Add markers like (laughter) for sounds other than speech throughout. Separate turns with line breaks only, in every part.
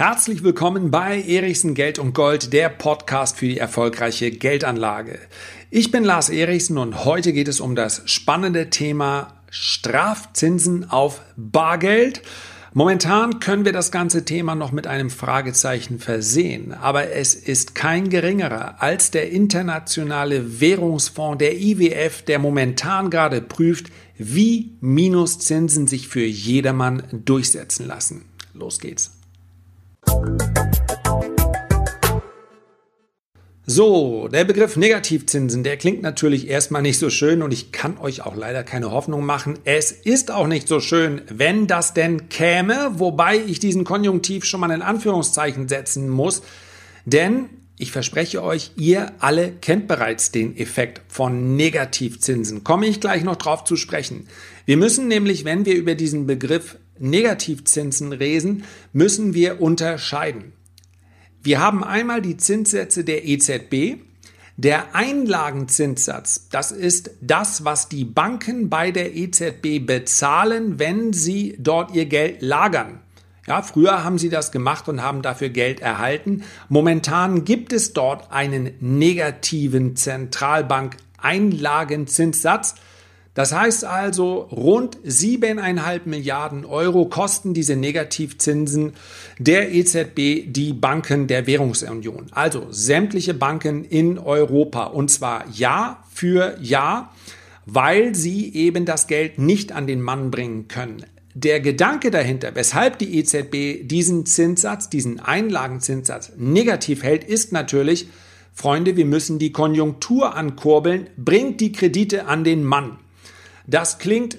Herzlich willkommen bei Erichsen Geld und Gold, der Podcast für die erfolgreiche Geldanlage. Ich bin Lars Erichsen und heute geht es um das spannende Thema Strafzinsen auf Bargeld. Momentan können wir das ganze Thema noch mit einem Fragezeichen versehen, aber es ist kein geringerer als der internationale Währungsfonds, der IWF, der momentan gerade prüft, wie Minuszinsen sich für jedermann durchsetzen lassen. Los geht's. So, der Begriff Negativzinsen, der klingt natürlich erstmal nicht so schön und ich kann euch auch leider keine Hoffnung machen. Es ist auch nicht so schön, wenn das denn käme, wobei ich diesen Konjunktiv schon mal in Anführungszeichen setzen muss, denn ich verspreche euch, ihr alle kennt bereits den Effekt von Negativzinsen. Komme ich gleich noch drauf zu sprechen. Wir müssen nämlich, wenn wir über diesen Begriff Negativzinsen reden, müssen wir unterscheiden. Wir haben einmal die Zinssätze der EZB. Der Einlagenzinssatz, das ist das, was die Banken bei der EZB bezahlen, wenn sie dort ihr Geld lagern. Ja, früher haben sie das gemacht und haben dafür Geld erhalten. Momentan gibt es dort einen negativen Zentralbank-Einlagenzinssatz. Das heißt also, rund siebeneinhalb Milliarden Euro kosten diese Negativzinsen der EZB die Banken der Währungsunion. Also sämtliche Banken in Europa. Und zwar Jahr für Jahr, weil sie eben das Geld nicht an den Mann bringen können. Der Gedanke dahinter, weshalb die EZB diesen Zinssatz, diesen Einlagenzinssatz negativ hält, ist natürlich, Freunde, wir müssen die Konjunktur ankurbeln, bringt die Kredite an den Mann. Das klingt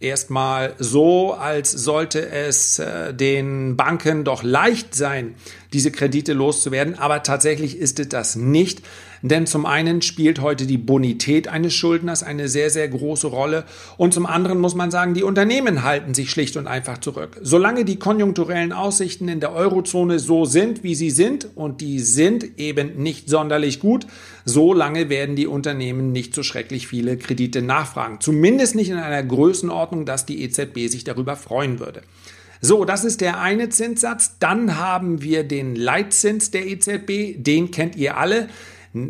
erstmal so, als sollte es äh, den Banken doch leicht sein, diese Kredite loszuwerden, aber tatsächlich ist es das nicht. Denn zum einen spielt heute die Bonität eines Schuldners eine sehr, sehr große Rolle und zum anderen muss man sagen, die Unternehmen halten sich schlicht und einfach zurück. Solange die konjunkturellen Aussichten in der Eurozone so sind, wie sie sind und die sind eben nicht sonderlich gut, solange werden die Unternehmen nicht so schrecklich viele Kredite nachfragen. Zumindest nicht in einer Größenordnung, dass die EZB sich darüber freuen würde. So, das ist der eine Zinssatz. Dann haben wir den Leitzins der EZB. Den kennt ihr alle.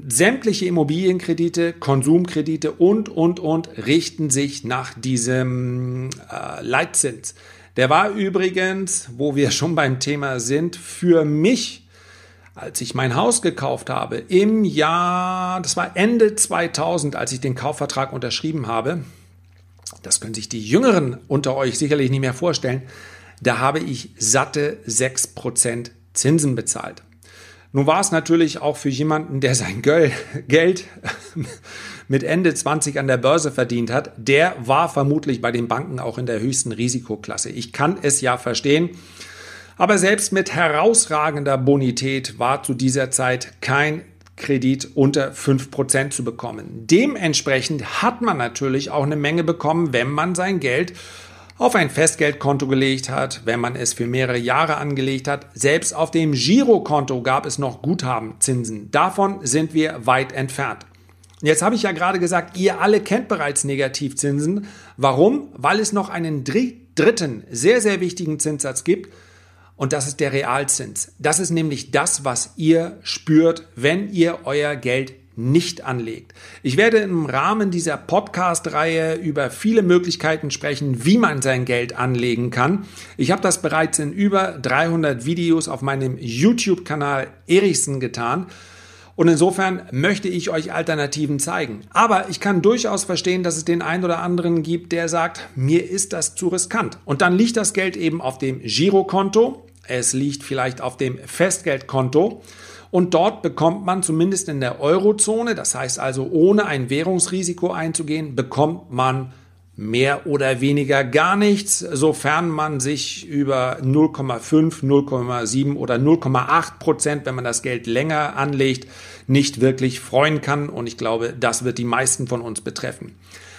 Sämtliche Immobilienkredite, Konsumkredite und, und, und richten sich nach diesem äh, Leitzins. Der war übrigens, wo wir schon beim Thema sind, für mich, als ich mein Haus gekauft habe, im Jahr, das war Ende 2000, als ich den Kaufvertrag unterschrieben habe, das können sich die Jüngeren unter euch sicherlich nicht mehr vorstellen, da habe ich satte 6% Zinsen bezahlt. Nun war es natürlich auch für jemanden, der sein Geld (laughs) mit Ende 20 an der Börse verdient hat, der war vermutlich bei den Banken auch in der höchsten Risikoklasse. Ich kann es ja verstehen. Aber selbst mit herausragender Bonität war zu dieser Zeit kein Kredit unter 5% zu bekommen. Dementsprechend hat man natürlich auch eine Menge bekommen, wenn man sein Geld auf ein Festgeldkonto gelegt hat, wenn man es für mehrere Jahre angelegt hat. Selbst auf dem Girokonto gab es noch Guthabenzinsen. Davon sind wir weit entfernt. Jetzt habe ich ja gerade gesagt, ihr alle kennt bereits Negativzinsen. Warum? Weil es noch einen dritten, sehr, sehr wichtigen Zinssatz gibt. Und das ist der Realzins. Das ist nämlich das, was ihr spürt, wenn ihr euer Geld nicht anlegt. Ich werde im Rahmen dieser Podcast-Reihe über viele Möglichkeiten sprechen, wie man sein Geld anlegen kann. Ich habe das bereits in über 300 Videos auf meinem YouTube-Kanal Erichsen getan. Und insofern möchte ich euch Alternativen zeigen. Aber ich kann durchaus verstehen, dass es den einen oder anderen gibt, der sagt, mir ist das zu riskant. Und dann liegt das Geld eben auf dem Girokonto. Es liegt vielleicht auf dem Festgeldkonto. Und dort bekommt man zumindest in der Eurozone, das heißt also ohne ein Währungsrisiko einzugehen, bekommt man mehr oder weniger gar nichts, sofern man sich über 0,5, 0,7 oder 0,8 Prozent, wenn man das Geld länger anlegt, nicht wirklich freuen kann. Und ich glaube, das wird die meisten von uns betreffen.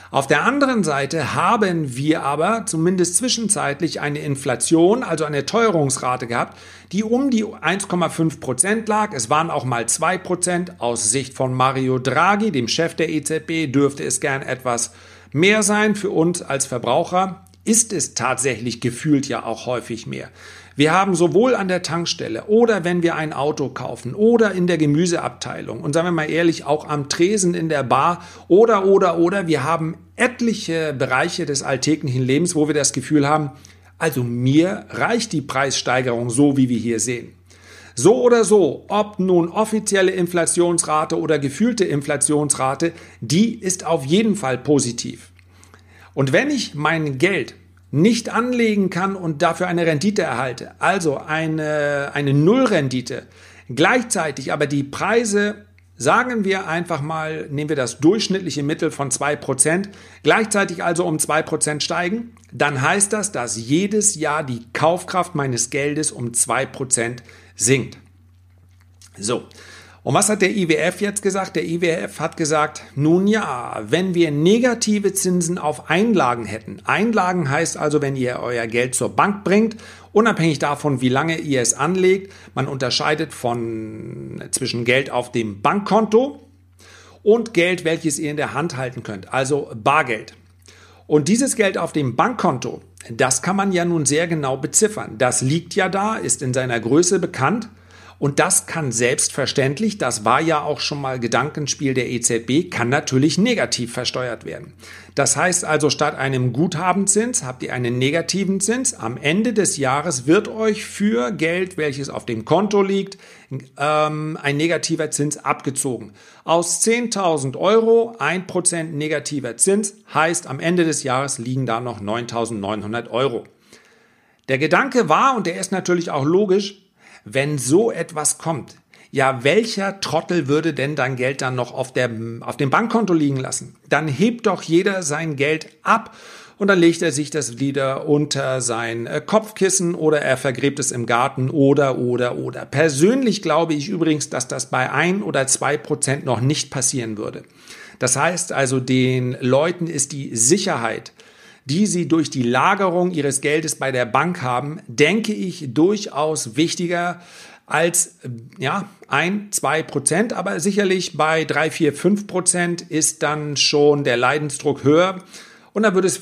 Auf der anderen Seite haben wir aber zumindest zwischenzeitlich eine Inflation, also eine Teuerungsrate gehabt, die um die 1,5 Prozent lag. Es waren auch mal 2 Prozent. Aus Sicht von Mario Draghi, dem Chef der EZB, dürfte es gern etwas mehr sein für uns als Verbraucher. ist es tatsächlich gefühlt ja auch häufig mehr. Wir haben sowohl an der Tankstelle oder wenn wir ein Auto kaufen oder in der Gemüseabteilung und sagen wir mal ehrlich auch am Tresen in der Bar oder oder oder wir haben etliche Bereiche des alltäglichen Lebens, wo wir das Gefühl haben, also mir reicht die Preissteigerung so, wie wir hier sehen. So oder so, ob nun offizielle Inflationsrate oder gefühlte Inflationsrate, die ist auf jeden Fall positiv. Und wenn ich mein Geld nicht anlegen kann und dafür eine Rendite erhalte, also eine, eine Nullrendite, gleichzeitig aber die Preise, sagen wir einfach mal, nehmen wir das durchschnittliche Mittel von 2%, gleichzeitig also um 2% steigen, dann heißt das, dass jedes Jahr die Kaufkraft meines Geldes um 2% sinkt. So. Und was hat der IWF jetzt gesagt? Der IWF hat gesagt, nun ja, wenn wir negative Zinsen auf Einlagen hätten. Einlagen heißt also, wenn ihr euer Geld zur Bank bringt, unabhängig davon, wie lange ihr es anlegt. Man unterscheidet von zwischen Geld auf dem Bankkonto und Geld, welches ihr in der Hand halten könnt, also Bargeld. Und dieses Geld auf dem Bankkonto, das kann man ja nun sehr genau beziffern. Das liegt ja da, ist in seiner Größe bekannt. Und das kann selbstverständlich, das war ja auch schon mal Gedankenspiel der EZB, kann natürlich negativ versteuert werden. Das heißt also, statt einem Guthabenzins habt ihr einen negativen Zins. Am Ende des Jahres wird euch für Geld, welches auf dem Konto liegt, ähm, ein negativer Zins abgezogen. Aus 10.000 Euro 1% negativer Zins heißt, am Ende des Jahres liegen da noch 9.900 Euro. Der Gedanke war, und der ist natürlich auch logisch, wenn so etwas kommt, ja, welcher Trottel würde denn dein Geld dann noch auf, der, auf dem Bankkonto liegen lassen? Dann hebt doch jeder sein Geld ab und dann legt er sich das wieder unter sein äh, Kopfkissen oder er vergräbt es im Garten oder, oder, oder. Persönlich glaube ich übrigens, dass das bei ein oder zwei Prozent noch nicht passieren würde. Das heißt also, den Leuten ist die Sicherheit, die sie durch die Lagerung ihres Geldes bei der Bank haben, denke ich durchaus wichtiger als ja, ein, zwei Prozent, aber sicherlich bei drei, vier, fünf Prozent ist dann schon der Leidensdruck höher. Und da würde es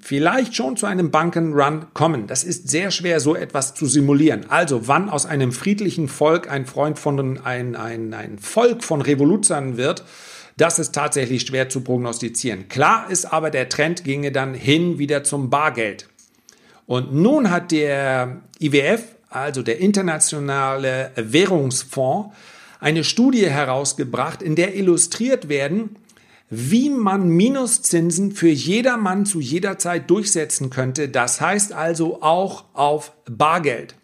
vielleicht schon zu einem Bankenrun kommen. Das ist sehr schwer, so etwas zu simulieren. Also, wann aus einem friedlichen Volk ein Freund von ein, ein, ein Volk von Revoluzern wird, das ist tatsächlich schwer zu prognostizieren. Klar ist aber, der Trend ginge dann hin wieder zum Bargeld. Und nun hat der IWF, also der Internationale Währungsfonds, eine Studie herausgebracht, in der illustriert werden, wie man Minuszinsen für jedermann zu jeder Zeit durchsetzen könnte. Das heißt also auch auf Bargeld.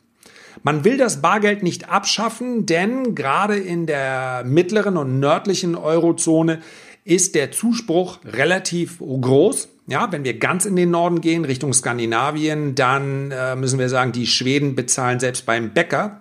Man will das Bargeld nicht abschaffen, denn gerade in der mittleren und nördlichen Eurozone ist der Zuspruch relativ groß. Ja, wenn wir ganz in den Norden gehen, Richtung Skandinavien, dann äh, müssen wir sagen, die Schweden bezahlen selbst beim Bäcker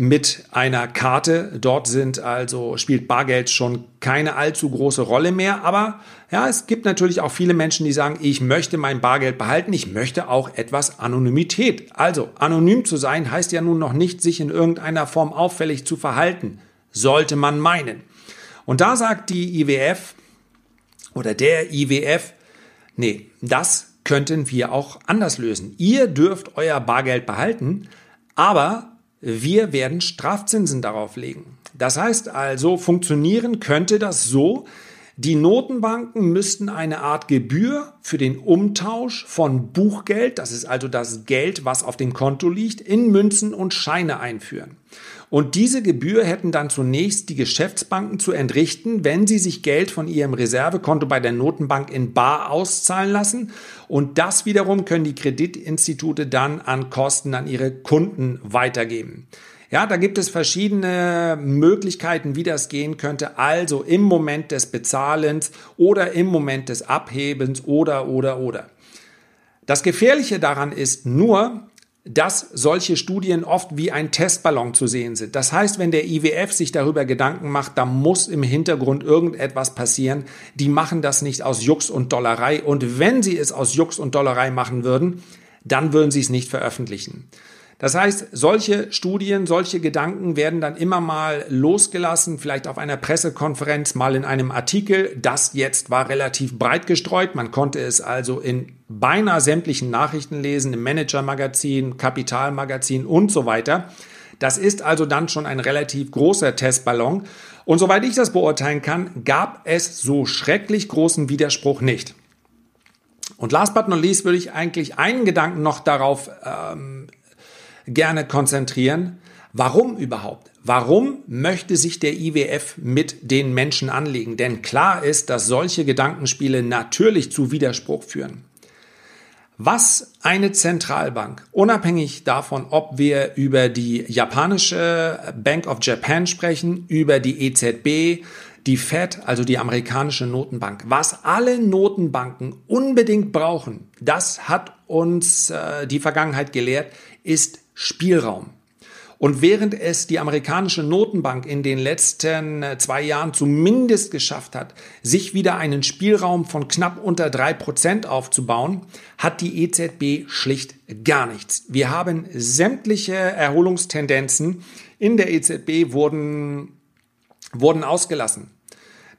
mit einer Karte. Dort sind also, spielt Bargeld schon keine allzu große Rolle mehr. Aber ja, es gibt natürlich auch viele Menschen, die sagen, ich möchte mein Bargeld behalten. Ich möchte auch etwas Anonymität. Also, anonym zu sein heißt ja nun noch nicht, sich in irgendeiner Form auffällig zu verhalten. Sollte man meinen. Und da sagt die IWF oder der IWF, nee, das könnten wir auch anders lösen. Ihr dürft euer Bargeld behalten, aber wir werden Strafzinsen darauf legen. Das heißt also, funktionieren könnte das so, die Notenbanken müssten eine Art Gebühr für den Umtausch von Buchgeld, das ist also das Geld, was auf dem Konto liegt, in Münzen und Scheine einführen. Und diese Gebühr hätten dann zunächst die Geschäftsbanken zu entrichten, wenn sie sich Geld von ihrem Reservekonto bei der Notenbank in Bar auszahlen lassen. Und das wiederum können die Kreditinstitute dann an Kosten an ihre Kunden weitergeben. Ja, da gibt es verschiedene Möglichkeiten, wie das gehen könnte. Also im Moment des Bezahlens oder im Moment des Abhebens oder, oder, oder. Das Gefährliche daran ist nur, dass solche Studien oft wie ein Testballon zu sehen sind. Das heißt, wenn der IWF sich darüber Gedanken macht, da muss im Hintergrund irgendetwas passieren. Die machen das nicht aus Jux und Dollerei. Und wenn sie es aus Jux und Dollerei machen würden, dann würden sie es nicht veröffentlichen. Das heißt, solche Studien, solche Gedanken werden dann immer mal losgelassen, vielleicht auf einer Pressekonferenz, mal in einem Artikel. Das jetzt war relativ breit gestreut. Man konnte es also in beinahe sämtlichen Nachrichten lesen, im Manager-Magazin, Kapitalmagazin und so weiter. Das ist also dann schon ein relativ großer Testballon. Und soweit ich das beurteilen kann, gab es so schrecklich großen Widerspruch nicht. Und last but not least würde ich eigentlich einen Gedanken noch darauf ähm, gerne konzentrieren. Warum überhaupt? Warum möchte sich der IWF mit den Menschen anlegen? Denn klar ist, dass solche Gedankenspiele natürlich zu Widerspruch führen. Was eine Zentralbank, unabhängig davon, ob wir über die japanische Bank of Japan sprechen, über die EZB, die Fed, also die amerikanische Notenbank, was alle Notenbanken unbedingt brauchen, das hat uns äh, die Vergangenheit gelehrt, ist Spielraum. Und während es die amerikanische Notenbank in den letzten äh, zwei Jahren zumindest geschafft hat, sich wieder einen Spielraum von knapp unter drei Prozent aufzubauen, hat die EZB schlicht gar nichts. Wir haben sämtliche Erholungstendenzen in der EZB wurden, wurden ausgelassen.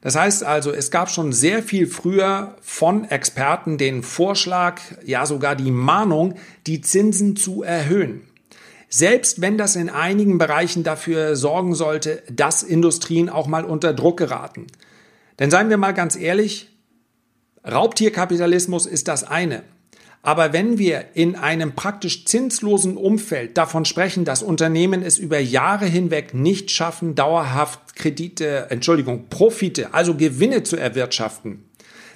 Das heißt also, es gab schon sehr viel früher von Experten den Vorschlag, ja sogar die Mahnung, die Zinsen zu erhöhen. Selbst wenn das in einigen Bereichen dafür sorgen sollte, dass Industrien auch mal unter Druck geraten. Denn seien wir mal ganz ehrlich, Raubtierkapitalismus ist das eine. Aber wenn wir in einem praktisch zinslosen Umfeld davon sprechen, dass Unternehmen es über Jahre hinweg nicht schaffen, dauerhaft Kredite, Entschuldigung, Profite, also Gewinne zu erwirtschaften,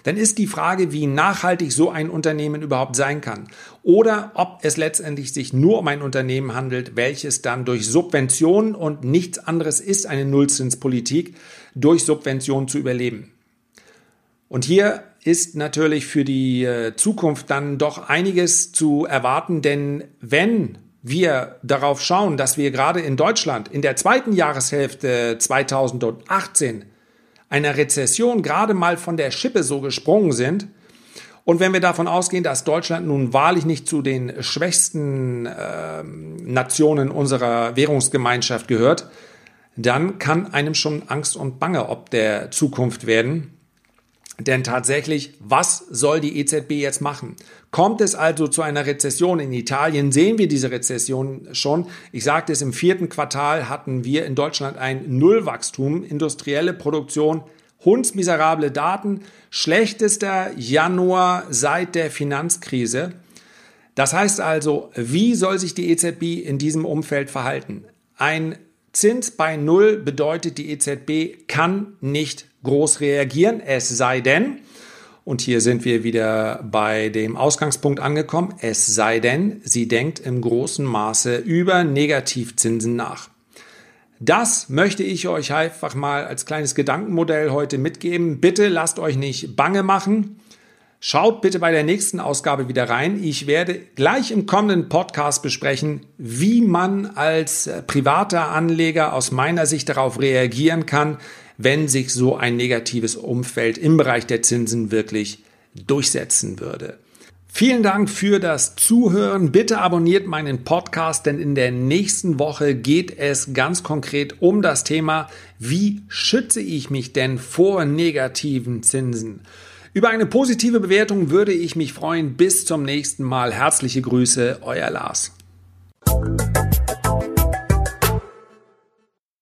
dann ist die Frage, wie nachhaltig so ein Unternehmen überhaupt sein kann. Oder ob es letztendlich sich nur um ein Unternehmen handelt, welches dann durch Subventionen und nichts anderes ist eine Nullzinspolitik, durch Subventionen zu überleben. Und hier ist natürlich für die äh, Zukunft dann doch einiges zu erwarten, denn wenn wir darauf schauen, dass wir gerade in Deutschland in der zweiten Jahreshälfte 2018 einer Rezession gerade mal von der Schippe so gesprungen sind, und wenn wir davon ausgehen, dass Deutschland nun wahrlich nicht zu den schwächsten äh, Nationen unserer Währungsgemeinschaft gehört, dann kann einem schon Angst und Bange ob der Zukunft werden. Denn tatsächlich, was soll die EZB jetzt machen? Kommt es also zu einer Rezession in Italien? Sehen wir diese Rezession schon? Ich sagte es, im vierten Quartal hatten wir in Deutschland ein Nullwachstum, industrielle Produktion, hundsmiserable Daten, schlechtester Januar seit der Finanzkrise. Das heißt also, wie soll sich die EZB in diesem Umfeld verhalten? Ein Zins bei Null bedeutet, die EZB kann nicht groß reagieren, es sei denn, und hier sind wir wieder bei dem Ausgangspunkt angekommen, es sei denn, sie denkt im großen Maße über Negativzinsen nach. Das möchte ich euch einfach mal als kleines Gedankenmodell heute mitgeben. Bitte lasst euch nicht bange machen. Schaut bitte bei der nächsten Ausgabe wieder rein. Ich werde gleich im kommenden Podcast besprechen, wie man als privater Anleger aus meiner Sicht darauf reagieren kann, wenn sich so ein negatives Umfeld im Bereich der Zinsen wirklich durchsetzen würde. Vielen Dank für das Zuhören. Bitte abonniert meinen Podcast, denn in der nächsten Woche geht es ganz konkret um das Thema, wie schütze ich mich denn vor negativen Zinsen? Über eine positive Bewertung würde ich mich freuen. Bis zum nächsten Mal. Herzliche Grüße, euer Lars.